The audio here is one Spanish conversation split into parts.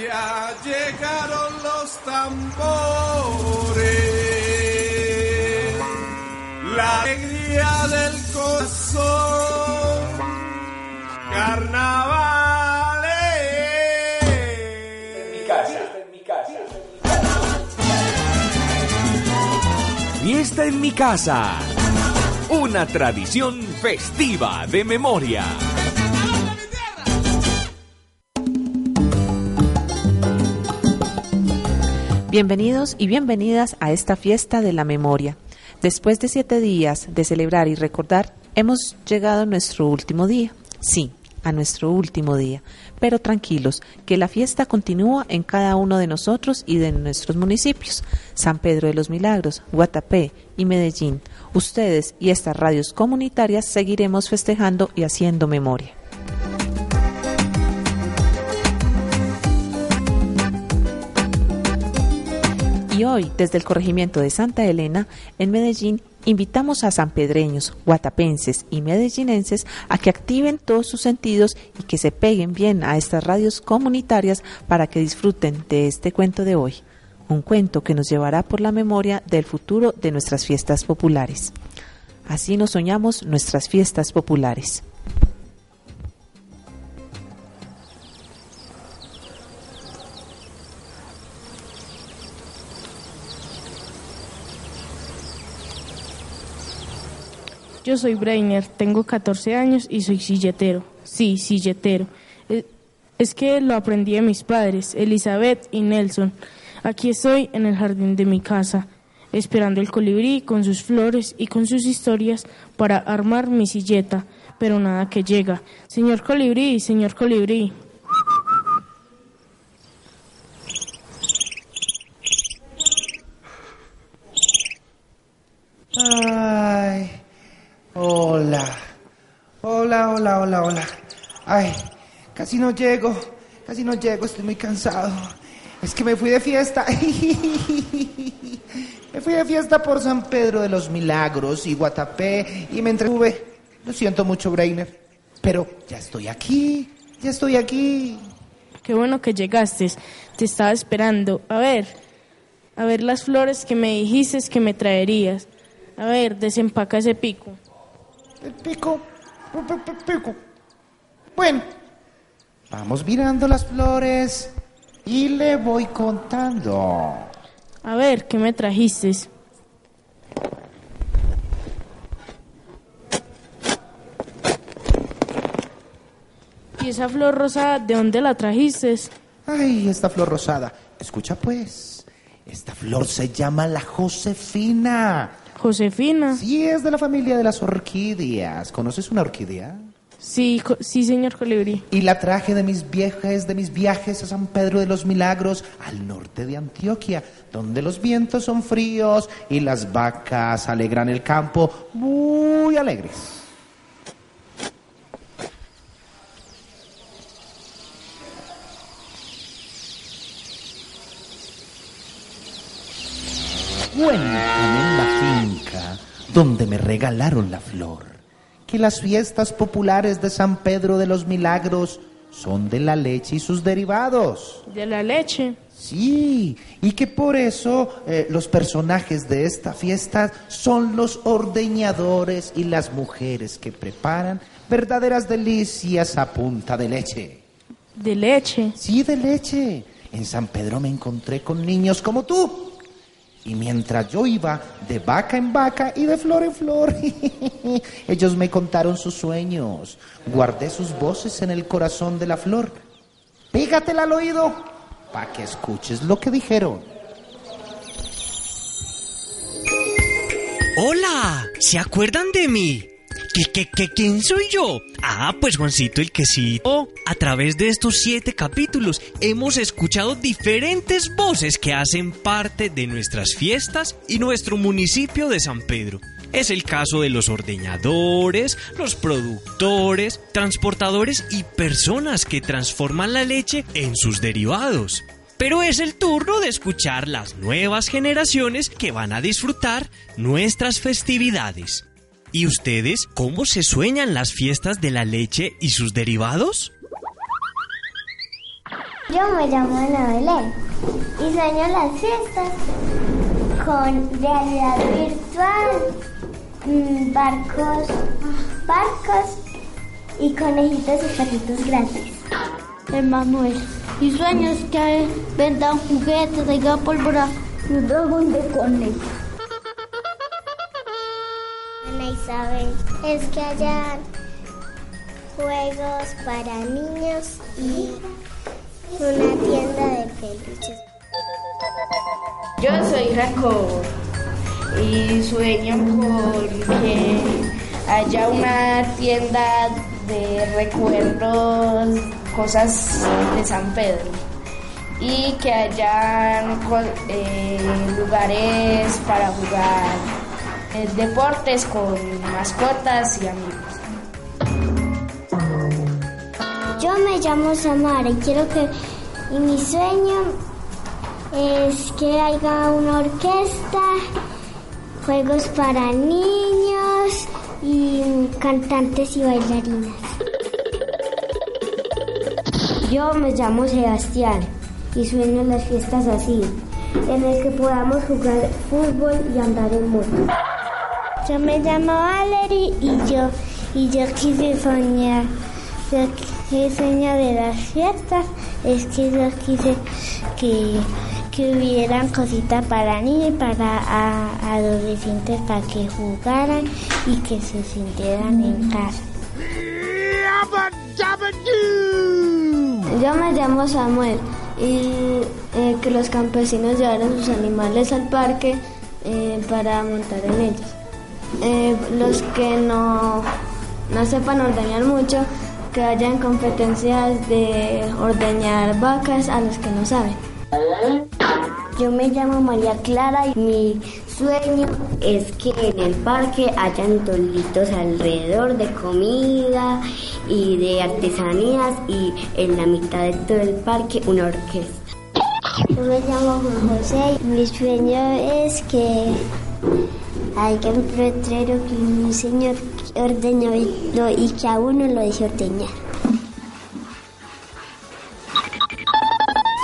Ya llegaron los tambores, la alegría del corazón, carnavales. En mi casa, en mi casa. Fiesta en mi casa. Una tradición festiva de memoria. Bienvenidos y bienvenidas a esta fiesta de la memoria. Después de siete días de celebrar y recordar, hemos llegado a nuestro último día. Sí, a nuestro último día. Pero tranquilos, que la fiesta continúa en cada uno de nosotros y de nuestros municipios. San Pedro de los Milagros, Guatapé y Medellín. Ustedes y estas radios comunitarias seguiremos festejando y haciendo memoria. Y hoy, desde el corregimiento de Santa Elena, en Medellín, invitamos a sanpedreños, guatapenses y medellinenses a que activen todos sus sentidos y que se peguen bien a estas radios comunitarias para que disfruten de este cuento de hoy. Un cuento que nos llevará por la memoria del futuro de nuestras fiestas populares. Así nos soñamos nuestras fiestas populares. Yo soy Brainer, tengo 14 años y soy silletero. Sí, silletero. Eh, Es que lo aprendí de mis padres, Elizabeth y Nelson. Aquí estoy en el jardín de mi casa, esperando el colibrí con sus flores y con sus historias para armar mi silleta, pero nada que llega. Señor colibrí, señor colibrí. Ay, hola. Hola, hola, hola, hola. Ay, casi no llego, casi no llego, estoy muy cansado. Es que me fui de fiesta. Me fui de fiesta por San Pedro de los Milagros y Guatapé y me entretuve. Lo siento mucho, Brainer. Pero ya estoy aquí, ya estoy aquí. Qué bueno que llegaste, te estaba esperando. A ver, a ver las flores que me dijiste que me traerías. A ver, desempaca ese pico. El pico, pi- pi- pi- pico. Bueno, vamos mirando las flores y le voy contando. A ver, ¿qué me trajiste? ¿Y esa flor rosa, de dónde la trajiste? Ay, esta flor rosada. Escucha pues, esta flor se llama la Josefina. Josefina. Sí, es de la familia de las orquídeas. ¿Conoces una orquídea? Sí, sí, señor colibrí. Y la traje de mis viajes, de mis viajes a San Pedro de los Milagros, al norte de Antioquia, donde los vientos son fríos y las vacas alegran el campo muy alegres. Finca donde me regalaron la flor que las fiestas populares de San Pedro de los Milagros son de la leche y sus derivados. De la leche. Sí, y que por eso eh, los personajes de esta fiesta son los ordeñadores y las mujeres que preparan verdaderas delicias a punta de leche. De leche. Sí, de leche. En San Pedro me encontré con niños como tú. Y mientras yo iba de vaca en vaca y de flor en flor, ellos me contaron sus sueños. Guardé sus voces en el corazón de la flor. Pégatela al oído para que escuches lo que dijeron. Hola, ¿se acuerdan de mí? ¿Qué, qué, qué, quién soy yo? Ah, pues Juancito el quesito. A través de estos siete capítulos hemos escuchado diferentes voces que hacen parte de nuestras fiestas y nuestro municipio de San Pedro. Es el caso de los ordeñadores, los productores, transportadores y personas que transforman la leche en sus derivados. Pero es el turno de escuchar las nuevas generaciones que van a disfrutar nuestras festividades. ¿Y ustedes cómo se sueñan las fiestas de la leche y sus derivados? Yo me llamo Ana Belén y sueño las fiestas con realidad virtual, mm, barcos, barcos y conejitos y perritos gratis. El Manuel. Y sueños que vendan juguetes, traiga pólvora y un dragón de conejo. Es que haya juegos para niños y una tienda de peluches. Yo soy Jacob y sueño con que haya una tienda de recuerdos, cosas de San Pedro y que haya lugares para jugar eh, deportes con mascotas y amigos. Yo me llamo Samara y quiero que y mi sueño es que haya una orquesta, juegos para niños y cantantes y bailarinas. Yo me llamo Sebastián y sueño en las fiestas así, en el que podamos jugar fútbol y andar en moto. Yo me llamo Valerie y yo y yo quise soñar. Yo quise sueño de las fiestas es que yo quise que, que hubieran cositas para niños y para a- adolescentes para que jugaran y que se sintieran en casa. Yo me llamo Samuel y eh, que los campesinos llevaran sus animales al parque eh, para montar en ellos. Eh, los que no, no sepan ordeñar mucho, que hayan competencias de ordeñar vacas a los que no saben. Yo me llamo María Clara y mi sueño es que en el parque hayan tolitos alrededor de comida y de artesanías y en la mitad de todo el parque una orquesta. Yo me llamo Juan José y mi sueño es que haya un letrero que un señor ordeñó y, que a uno lo deje ordeñar.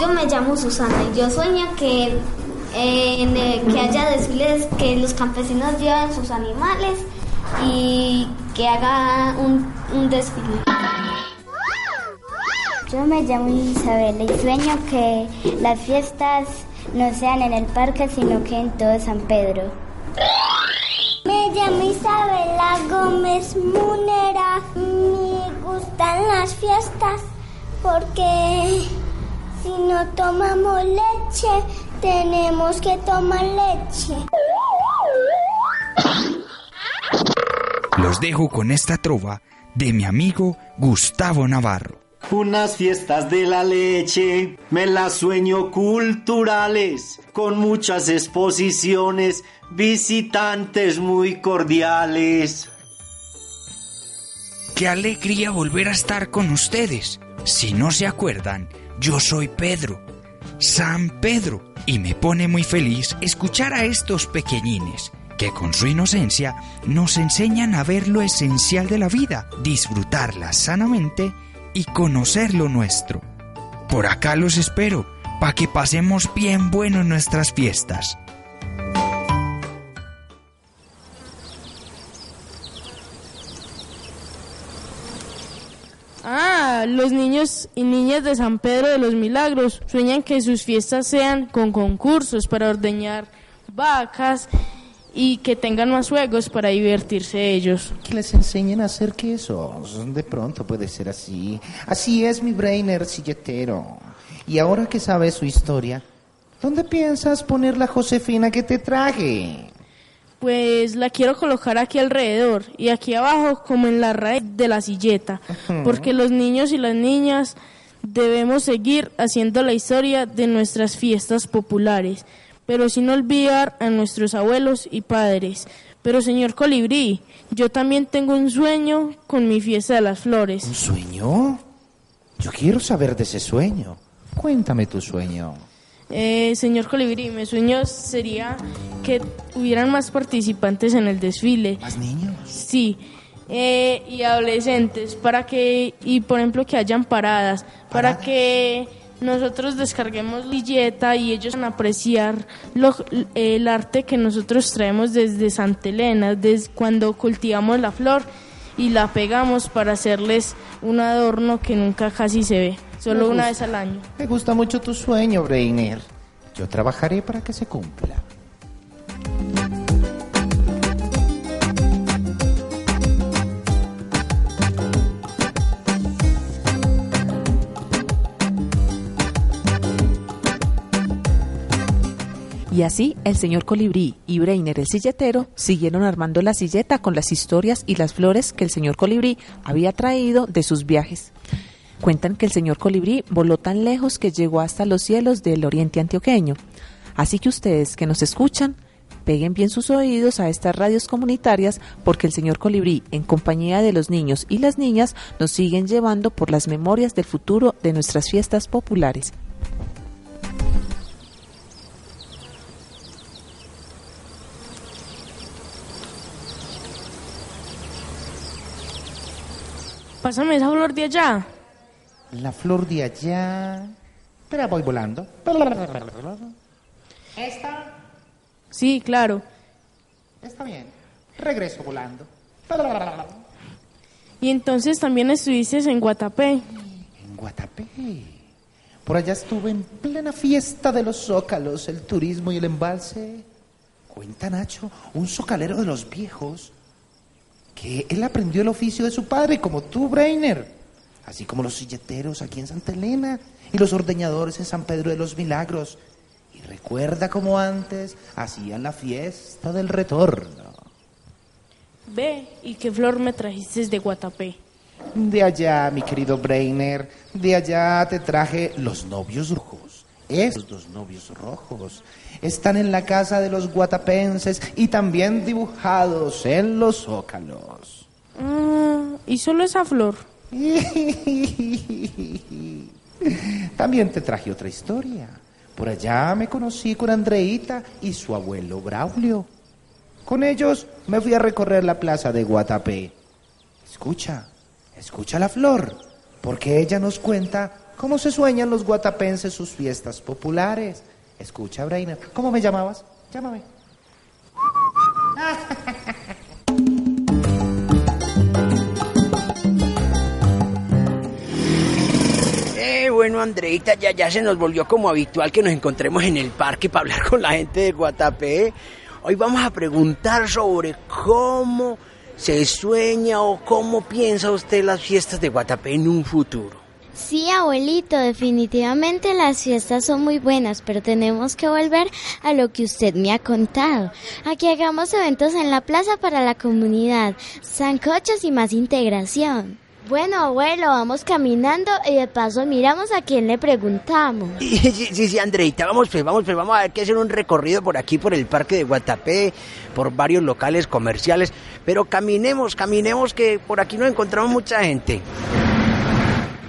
Yo me llamo Susana y yo sueño que, eh, en que haya desfiles, que los campesinos lleven sus animales y que haga un, un desfile. Yo me llamo Isabel y sueño que las fiestas no sean en el parque, sino que en todo San Pedro. Llamo Isabela Gómez Munera. Me gustan las fiestas porque si no tomamos leche, tenemos que tomar leche. Los dejo con esta trova de mi amigo Gustavo Navarro. Unas fiestas de la leche, me las sueño culturales, con muchas exposiciones, visitantes muy cordiales. Qué alegría volver a estar con ustedes. Si no se acuerdan, yo soy Pedro, San Pedro, y me pone muy feliz escuchar a estos pequeñines que con su inocencia nos enseñan a ver lo esencial de la vida, disfrutarla sanamente y conocer lo nuestro. Por acá los espero, para que pasemos bien bueno en nuestras fiestas. Ah, los niños y niñas de San Pedro de los Milagros sueñan que sus fiestas sean con concursos para ordeñar vacas y que tengan más juegos para divertirse ellos. Que les enseñen a hacer quesos. De pronto puede ser así. Así es mi brainer silletero. Y ahora que sabes su historia, ¿dónde piensas poner la Josefina que te traje? Pues la quiero colocar aquí alrededor y aquí abajo como en la raíz de la silleta, porque los niños y las niñas debemos seguir haciendo la historia de nuestras fiestas populares, pero sin olvidar a nuestros abuelos y padres. Pero señor Colibrí, yo también tengo un sueño con mi fiesta de las flores. ¿Un sueño? Yo quiero saber de ese sueño. Cuéntame tu sueño. Eh, señor Colibrí, mi sueño sería que hubieran más participantes en el desfile. ¿Más niños? Sí, eh, y adolescentes, para que, y por ejemplo que hayan paradas, para que nosotros descarguemos Lilleta y ellos van a apreciar lo- el arte que nosotros traemos desde Santa Elena, desde cuando cultivamos la flor y la pegamos para hacerles un adorno que nunca casi se ve, solo una vez al año. Me gusta mucho tu sueño, Brainer. Yo trabajaré para que se cumpla. Y así el señor Colibrí y Breiner el silletero siguieron armando la silleta con las historias y las flores que el señor Colibrí había traído de sus viajes. Cuentan que el señor Colibrí voló tan lejos que llegó hasta los cielos del oriente antioqueño. Así que ustedes que nos escuchan, peguen bien sus oídos a estas radios comunitarias porque el señor Colibrí, en compañía de los niños y las niñas, nos siguen llevando por las memorias del futuro de nuestras fiestas populares. Pásame esa flor de allá. La flor de allá. Espera, voy volando. ¿Esta? Sí, claro. Está bien. Regreso volando. Y entonces también estuviste en Guatapé. En Guatapé. Por allá estuve en plena fiesta de los zócalos, el turismo y el embalse. Cuenta Nacho, un zocalero de los viejos, que él aprendió el oficio de su padre, como tú, Brainer. Así como los silleteros aquí en Santa Elena y los ordeñadores en San Pedro de los Milagros. Y recuerda como antes hacían la fiesta del retorno. Ve, ¿y qué flor me trajiste de Guatapé? De allá, mi querido Brainer, de allá te traje los novios Esos dos novios rojos están en la casa de los guatapenses y también dibujados en los zócalos. Ah, ¿Y solo esa flor? También te traje otra historia. Por allá me conocí con Andreita y su abuelo Braulio. Con ellos me fui a recorrer la plaza de Guatapé. Escucha, escucha la flor, porque ella nos cuenta cómo se sueñan los guatapenses sus fiestas populares. Escucha, Brainer, ¿cómo me llamabas? Llámame. Eh, bueno, Andreita, ya, ya se nos volvió como habitual que nos encontremos en el parque para hablar con la gente de Guatapé. Hoy vamos a preguntar sobre cómo se sueña o cómo piensa usted las fiestas de Guatapé en un futuro. Sí, abuelito, definitivamente las fiestas son muy buenas, pero tenemos que volver a lo que usted me ha contado. Aquí hagamos eventos en la plaza para la comunidad, sancochos y más integración. Bueno, abuelo, vamos caminando y de paso miramos a quién le preguntamos. Sí, sí, sí, Andreita, vamos pues, vamos pues, vamos a ver que hacer un recorrido por aquí, por el parque de Guatapé, por varios locales comerciales, pero caminemos, caminemos que por aquí no encontramos mucha gente.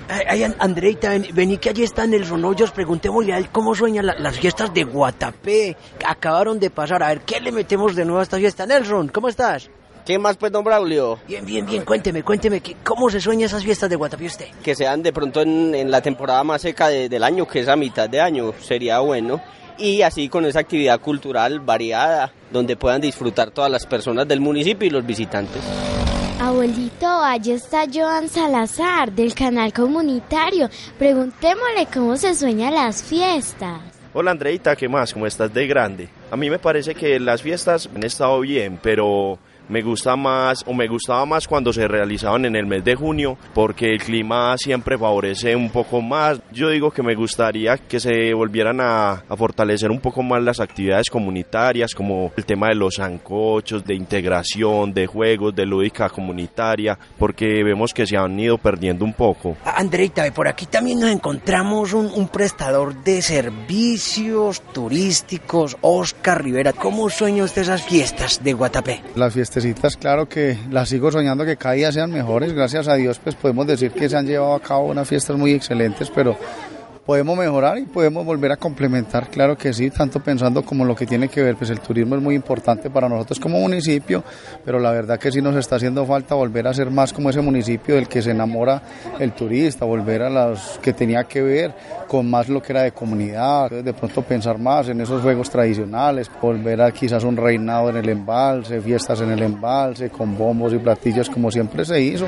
Ay, ay, An- Andreita, ven- vení que allí está Nelson Hoyos, preguntémosle a él cómo sueñan la- las fiestas de Guatapé. Acabaron de pasar, a ver, ¿qué le metemos de nuevo a esta fiesta? Nelson, ¿cómo estás? ¿Qué más, pues, don Braulio? Bien, bien, bien, cuénteme, cuénteme, ¿qué- ¿cómo se sueña esas fiestas de Guatapé usted? Que sean de pronto en, en la temporada más seca de- del año, que es a mitad de año, sería bueno. Y así con esa actividad cultural variada, donde puedan disfrutar todas las personas del municipio y los visitantes. Abuelito, allí está Joan Salazar del canal comunitario. Preguntémosle cómo se sueñan las fiestas. Hola Andreita, ¿qué más? ¿Cómo estás de grande? A mí me parece que las fiestas han estado bien, pero me gusta más o me gustaba más cuando se realizaban en el mes de junio porque el clima siempre favorece un poco más. Yo digo que me gustaría que se volvieran a, a fortalecer un poco más las actividades comunitarias como el tema de los zancochos, de integración, de juegos, de lúdica comunitaria, porque vemos que se han ido perdiendo un poco. Andreita, por aquí también nos encontramos un, un prestador de servicios turísticos, Oscar Rivera. ¿Cómo sueña usted esas fiestas de Guatapé? Las claro que las sigo soñando que cada día sean mejores. Gracias a Dios, pues podemos decir que se han llevado a cabo unas fiestas muy excelentes, pero podemos mejorar y podemos volver a complementar, claro que sí, tanto pensando como lo que tiene que ver, pues el turismo es muy importante para nosotros como municipio, pero la verdad que sí nos está haciendo falta volver a ser más como ese municipio del que se enamora el turista, volver a los que tenía que ver con más lo que era de comunidad, de pronto pensar más en esos juegos tradicionales, volver a quizás un reinado en el embalse, fiestas en el embalse, con bombos y platillos como siempre se hizo.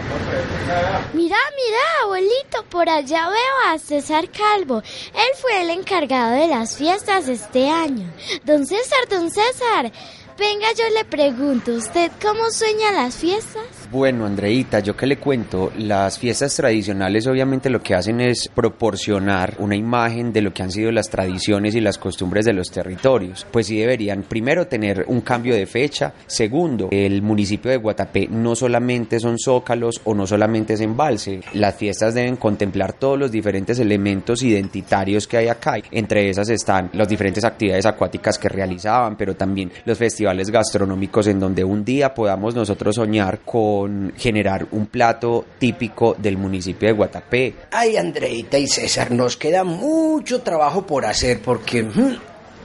Mira, mira, abuelito, por allá veo a César Calvo. Él fue el encargado de las fiestas este año. Don César, don César, venga, yo le pregunto, ¿usted cómo sueña las fiestas? Bueno, Andreita, yo que le cuento, las fiestas tradicionales obviamente lo que hacen es proporcionar una imagen de lo que han sido las tradiciones y las costumbres de los territorios. Pues sí deberían primero tener un cambio de fecha, segundo, el municipio de Guatapé no solamente son zócalos o no solamente es embalse, las fiestas deben contemplar todos los diferentes elementos identitarios que hay acá. Entre esas están las diferentes actividades acuáticas que realizaban, pero también los festivales gastronómicos en donde un día podamos nosotros soñar con generar un plato típico del municipio de Guatapé. Ay, Andreita y César, nos queda mucho trabajo por hacer porque mm,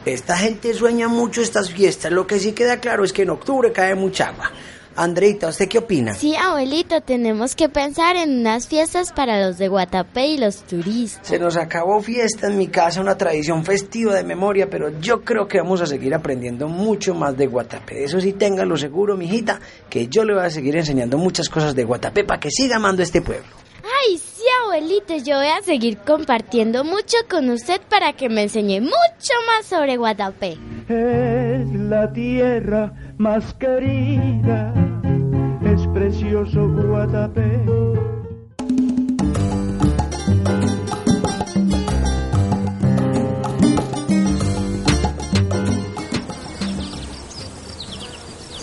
esta gente sueña mucho estas fiestas. Lo que sí queda claro es que en octubre cae mucha agua. Andreita, ¿usted qué opina? Sí, abuelito, tenemos que pensar en unas fiestas para los de Guatapé y los turistas. Se nos acabó fiesta en mi casa, una tradición festiva de memoria, pero yo creo que vamos a seguir aprendiendo mucho más de Guatapé. Eso sí, téngalo seguro, mijita, que yo le voy a seguir enseñando muchas cosas de Guatapé para que siga amando este pueblo. Ay, sí, abuelito, yo voy a seguir compartiendo mucho con usted para que me enseñe mucho más sobre Guatapé. Es la tierra más querida, es precioso Guatapé.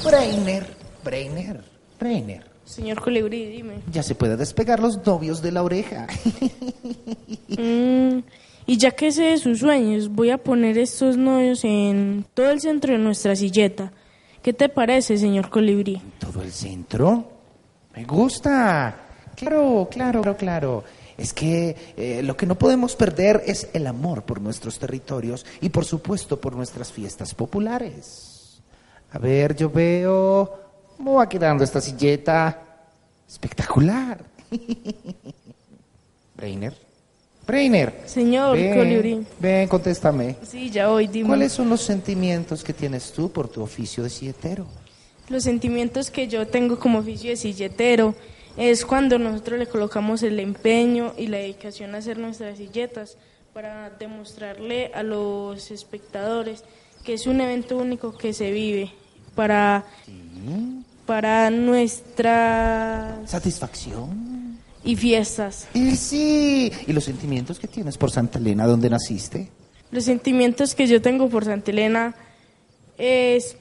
Brainer, Brainer, Brainer. Señor Colibrí, dime. Ya se puede despegar los novios de la oreja. Mm, y ya que sé de sus sueños, voy a poner estos novios en todo el centro de nuestra silleta. ¿Qué te parece, señor Colibrí? ¿Todo el centro? Me gusta. Claro, claro, claro. Es que eh, lo que no podemos perder es el amor por nuestros territorios y por supuesto por nuestras fiestas populares. A ver, yo veo... ¿Cómo va quedando esta silleta? Espectacular. Brainer. Brainer. Señor ven. Ven, contéstame. Sí, ya hoy dime. ¿Cuáles son los sentimientos que tienes tú por tu oficio de silletero? Los sentimientos que yo tengo como oficio de silletero es cuando nosotros le colocamos el empeño y la dedicación a hacer nuestras silletas para demostrarle a los espectadores que es un evento único que se vive para, para nuestra ¿Satisfacción? Y fiestas. Y sí. ¿Y los sentimientos que tienes por Santa Elena, donde naciste? Los sentimientos que yo tengo por Santa Elena es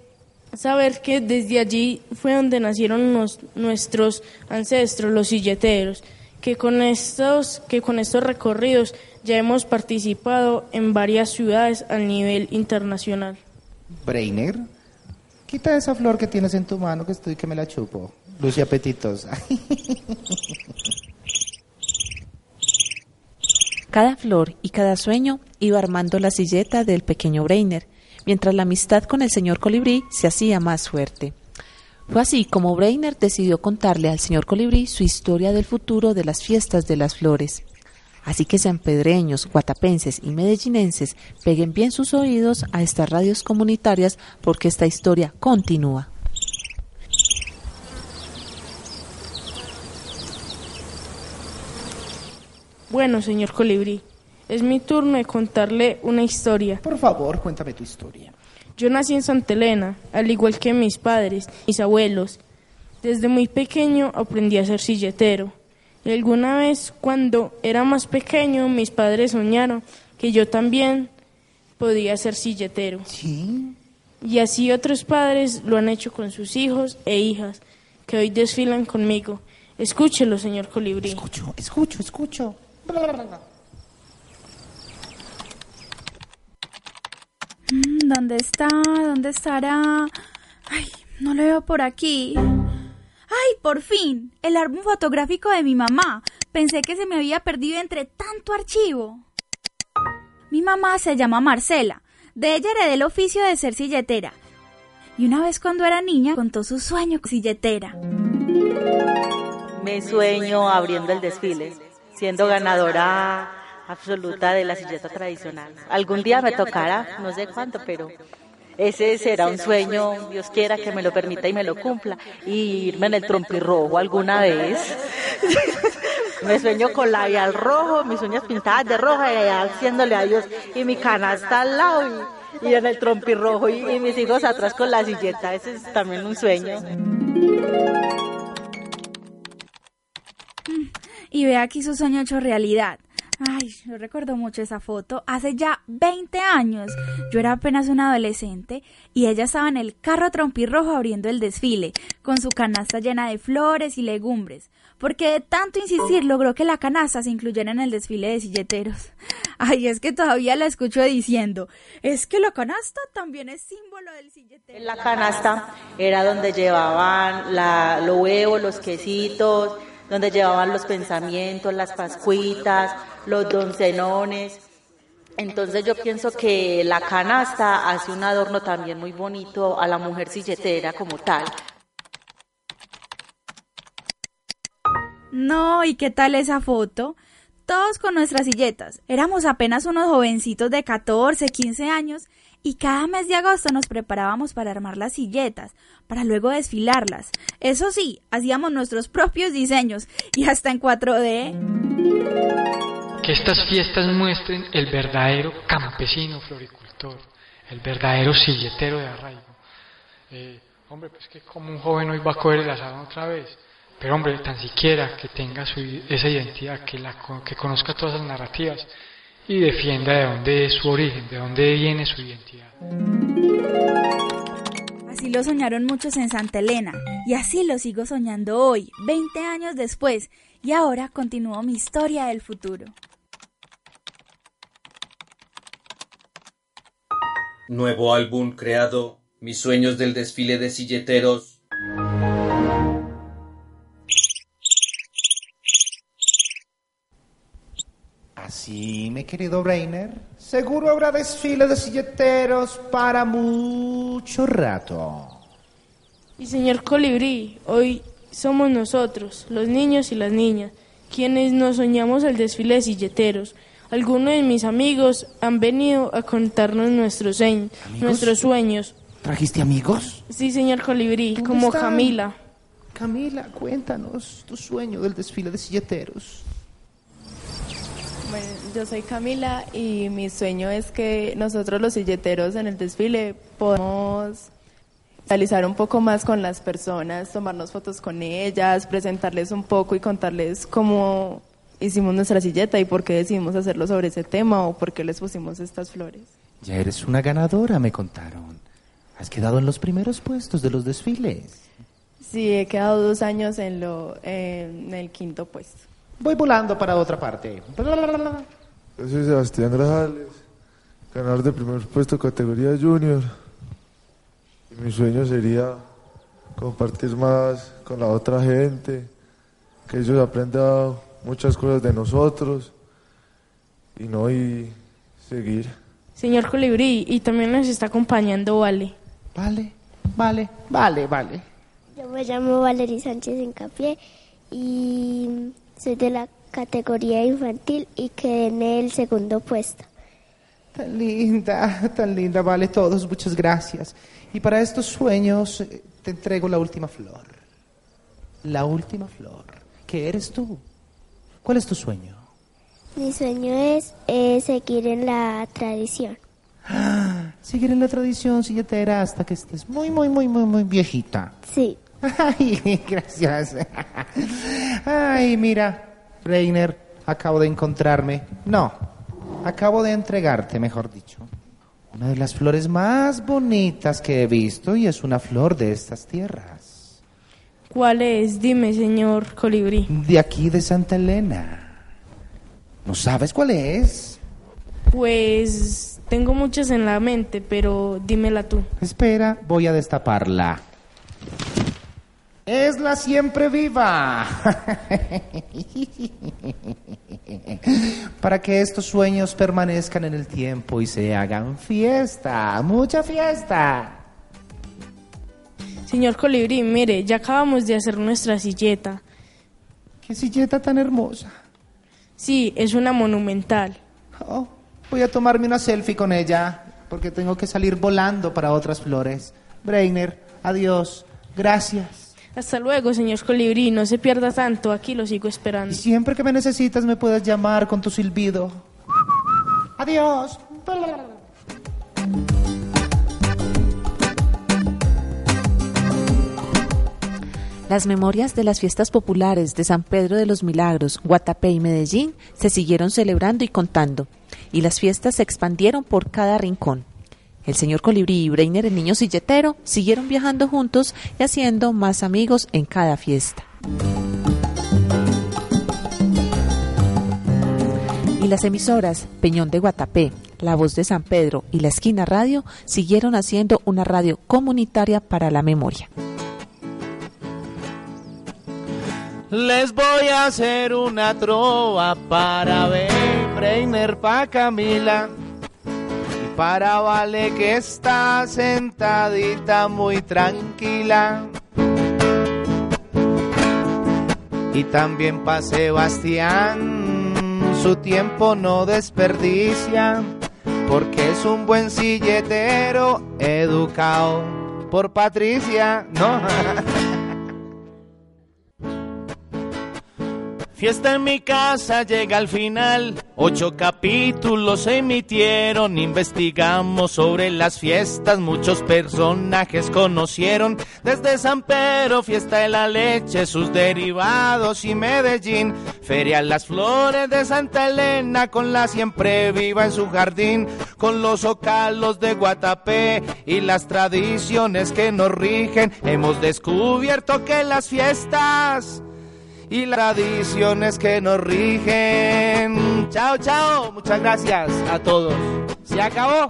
saber que desde allí fue donde nacieron nos- nuestros ancestros, los silleteros, que con estos, que con estos recorridos ya hemos participado en varias ciudades a nivel internacional. Brainer, quita esa flor que tienes en tu mano que estoy que me la chupo. Lucy apetitosa. Cada flor y cada sueño iba armando la silleta del pequeño Brainer, mientras la amistad con el señor Colibrí se hacía más fuerte. Fue así como Brainer decidió contarle al señor Colibrí su historia del futuro de las fiestas de las flores. Así que sanpedreños, guatapenses y medellinenses peguen bien sus oídos a estas radios comunitarias porque esta historia continúa. Bueno, señor Colibrí, es mi turno de contarle una historia. Por favor, cuéntame tu historia. Yo nací en Santa Elena, al igual que mis padres, mis abuelos. Desde muy pequeño aprendí a ser silletero. Y alguna vez, cuando era más pequeño, mis padres soñaron que yo también podía ser silletero. Sí. Y así otros padres lo han hecho con sus hijos e hijas, que hoy desfilan conmigo. Escúchelo, señor Colibrí. Escucho, escucho, escucho. Mm, ¿Dónde está? ¿Dónde estará? Ay, no lo veo por aquí. ¡Ay, por fin! El álbum fotográfico de mi mamá. Pensé que se me había perdido entre tanto archivo. Mi mamá se llama Marcela. De ella heredé el oficio de ser silletera. Y una vez cuando era niña contó su sueño silletera. Me sueño abriendo el desfile, siendo ganadora absoluta de la silleta tradicional. Algún día me tocará, no sé cuánto, pero ese será un sueño, Dios quiera que me lo permita y me lo cumpla, y irme en el trompirrojo alguna vez. me sueño con labial rojo, mis uñas pintadas de rojo y allá haciéndole a Dios, y mi canasta al lado, y, y en el trompirrojo, y, y mis hijos atrás con la silleta, ese es también un sueño. Y ve aquí su sueño hecho realidad. Ay, yo recuerdo mucho esa foto. Hace ya 20 años. Yo era apenas una adolescente y ella estaba en el carro trompirrojo abriendo el desfile, con su canasta llena de flores y legumbres. Porque de tanto insistir logró que la canasta se incluyera en el desfile de silleteros. Ay, es que todavía la escucho diciendo, es que la canasta también es símbolo del silletero. La canasta era donde llevaban los huevos, los quesitos, donde llevaban los pensamientos, las pascuitas, los doncenones. Entonces yo pienso que la canasta hace un adorno también muy bonito a la mujer silletera como tal. No, ¿y qué tal esa foto? Todos con nuestras silletas. Éramos apenas unos jovencitos de 14, 15 años y cada mes de agosto nos preparábamos para armar las silletas, para luego desfilarlas. Eso sí, hacíamos nuestros propios diseños y hasta en 4D. Que estas fiestas muestren el verdadero campesino floricultor, el verdadero silletero de arraigo. Eh, hombre, pues que como un joven hoy va a coger el asadón otra vez. Pero hombre, tan siquiera que tenga su, esa identidad, que, la, que conozca todas las narrativas y defienda de dónde es su origen, de dónde viene su identidad. Así lo soñaron muchos en Santa Elena y así lo sigo soñando hoy, 20 años después, y ahora continúo mi historia del futuro. Nuevo álbum creado, mis sueños del desfile de silleteros. Así, mi querido Brainer, seguro habrá desfile de silleteros para mucho rato. Y señor Colibrí, hoy somos nosotros, los niños y las niñas, quienes nos soñamos el desfile de silleteros. Algunos de mis amigos han venido a contarnos nuestros, sueños, nuestros sueños. ¿Trajiste amigos? Sí, señor Colibrí, como están? Camila. Camila, cuéntanos tu sueño del desfile de silleteros. Bueno, yo soy Camila y mi sueño es que nosotros los silleteros en el desfile podamos realizar un poco más con las personas, tomarnos fotos con ellas, presentarles un poco y contarles cómo hicimos nuestra silleta y por qué decidimos hacerlo sobre ese tema o por qué les pusimos estas flores. Ya eres una ganadora, me contaron. Has quedado en los primeros puestos de los desfiles. Sí, he quedado dos años en, lo, en el quinto puesto. Voy volando para otra parte. Yo soy Sebastián Grajales, ganador de primer puesto categoría junior. Y mi sueño sería compartir más con la otra gente, que ellos aprendan muchas cosas de nosotros y no y seguir. Señor Colibrí, y también nos está acompañando Vale. Vale, vale, vale, vale. Yo me llamo Valery Sánchez Encapié y soy de la categoría infantil y quedé en el segundo puesto. Tan linda, tan linda, vale todos, muchas gracias. Y para estos sueños eh, te entrego la última flor. La última flor. ¿Qué eres tú? ¿Cuál es tu sueño? Mi sueño es eh, seguir en la tradición. Seguir en la tradición silletera hasta que estés muy, muy, muy, muy, muy viejita. Sí. Ay, gracias. Ay, mira, Reiner, acabo de encontrarme. No, acabo de entregarte, mejor dicho. Una de las flores más bonitas que he visto y es una flor de estas tierras. ¿Cuál es? Dime, señor Colibrí. De aquí de Santa Elena. ¿No sabes cuál es? Pues tengo muchas en la mente, pero dímela tú. Espera, voy a destaparla. Es la siempre viva. Para que estos sueños permanezcan en el tiempo y se hagan fiesta, mucha fiesta. Señor Colibrí, mire, ya acabamos de hacer nuestra silleta. ¿Qué silleta tan hermosa? Sí, es una monumental. Oh, voy a tomarme una selfie con ella porque tengo que salir volando para otras flores. Breiner, adiós. Gracias. Hasta luego, señor Colibrí. No se pierda tanto. Aquí lo sigo esperando. Y siempre que me necesitas me puedes llamar con tu silbido. Adiós. Las memorias de las fiestas populares de San Pedro de los Milagros, Guatapé y Medellín se siguieron celebrando y contando, y las fiestas se expandieron por cada rincón. El señor Colibrí y Breiner, el niño silletero, siguieron viajando juntos y haciendo más amigos en cada fiesta. Y las emisoras Peñón de Guatapé, La Voz de San Pedro y La Esquina Radio siguieron haciendo una radio comunitaria para la memoria. Les voy a hacer una trova para ver Breiner pa' Camila para Vale que está sentadita muy tranquila. Y también pa' Sebastián, su tiempo no desperdicia, porque es un buen silletero educado por Patricia, ¿no? Fiesta en mi casa llega al final. Ocho capítulos se emitieron. Investigamos sobre las fiestas. Muchos personajes conocieron. Desde San Pedro, fiesta de la leche, sus derivados y Medellín. Feria Las Flores de Santa Elena con la siempre viva en su jardín. Con los ocalos de Guatapé y las tradiciones que nos rigen. Hemos descubierto que las fiestas y las tradiciones que nos rigen. Chao, chao. Muchas gracias a todos. Se acabó.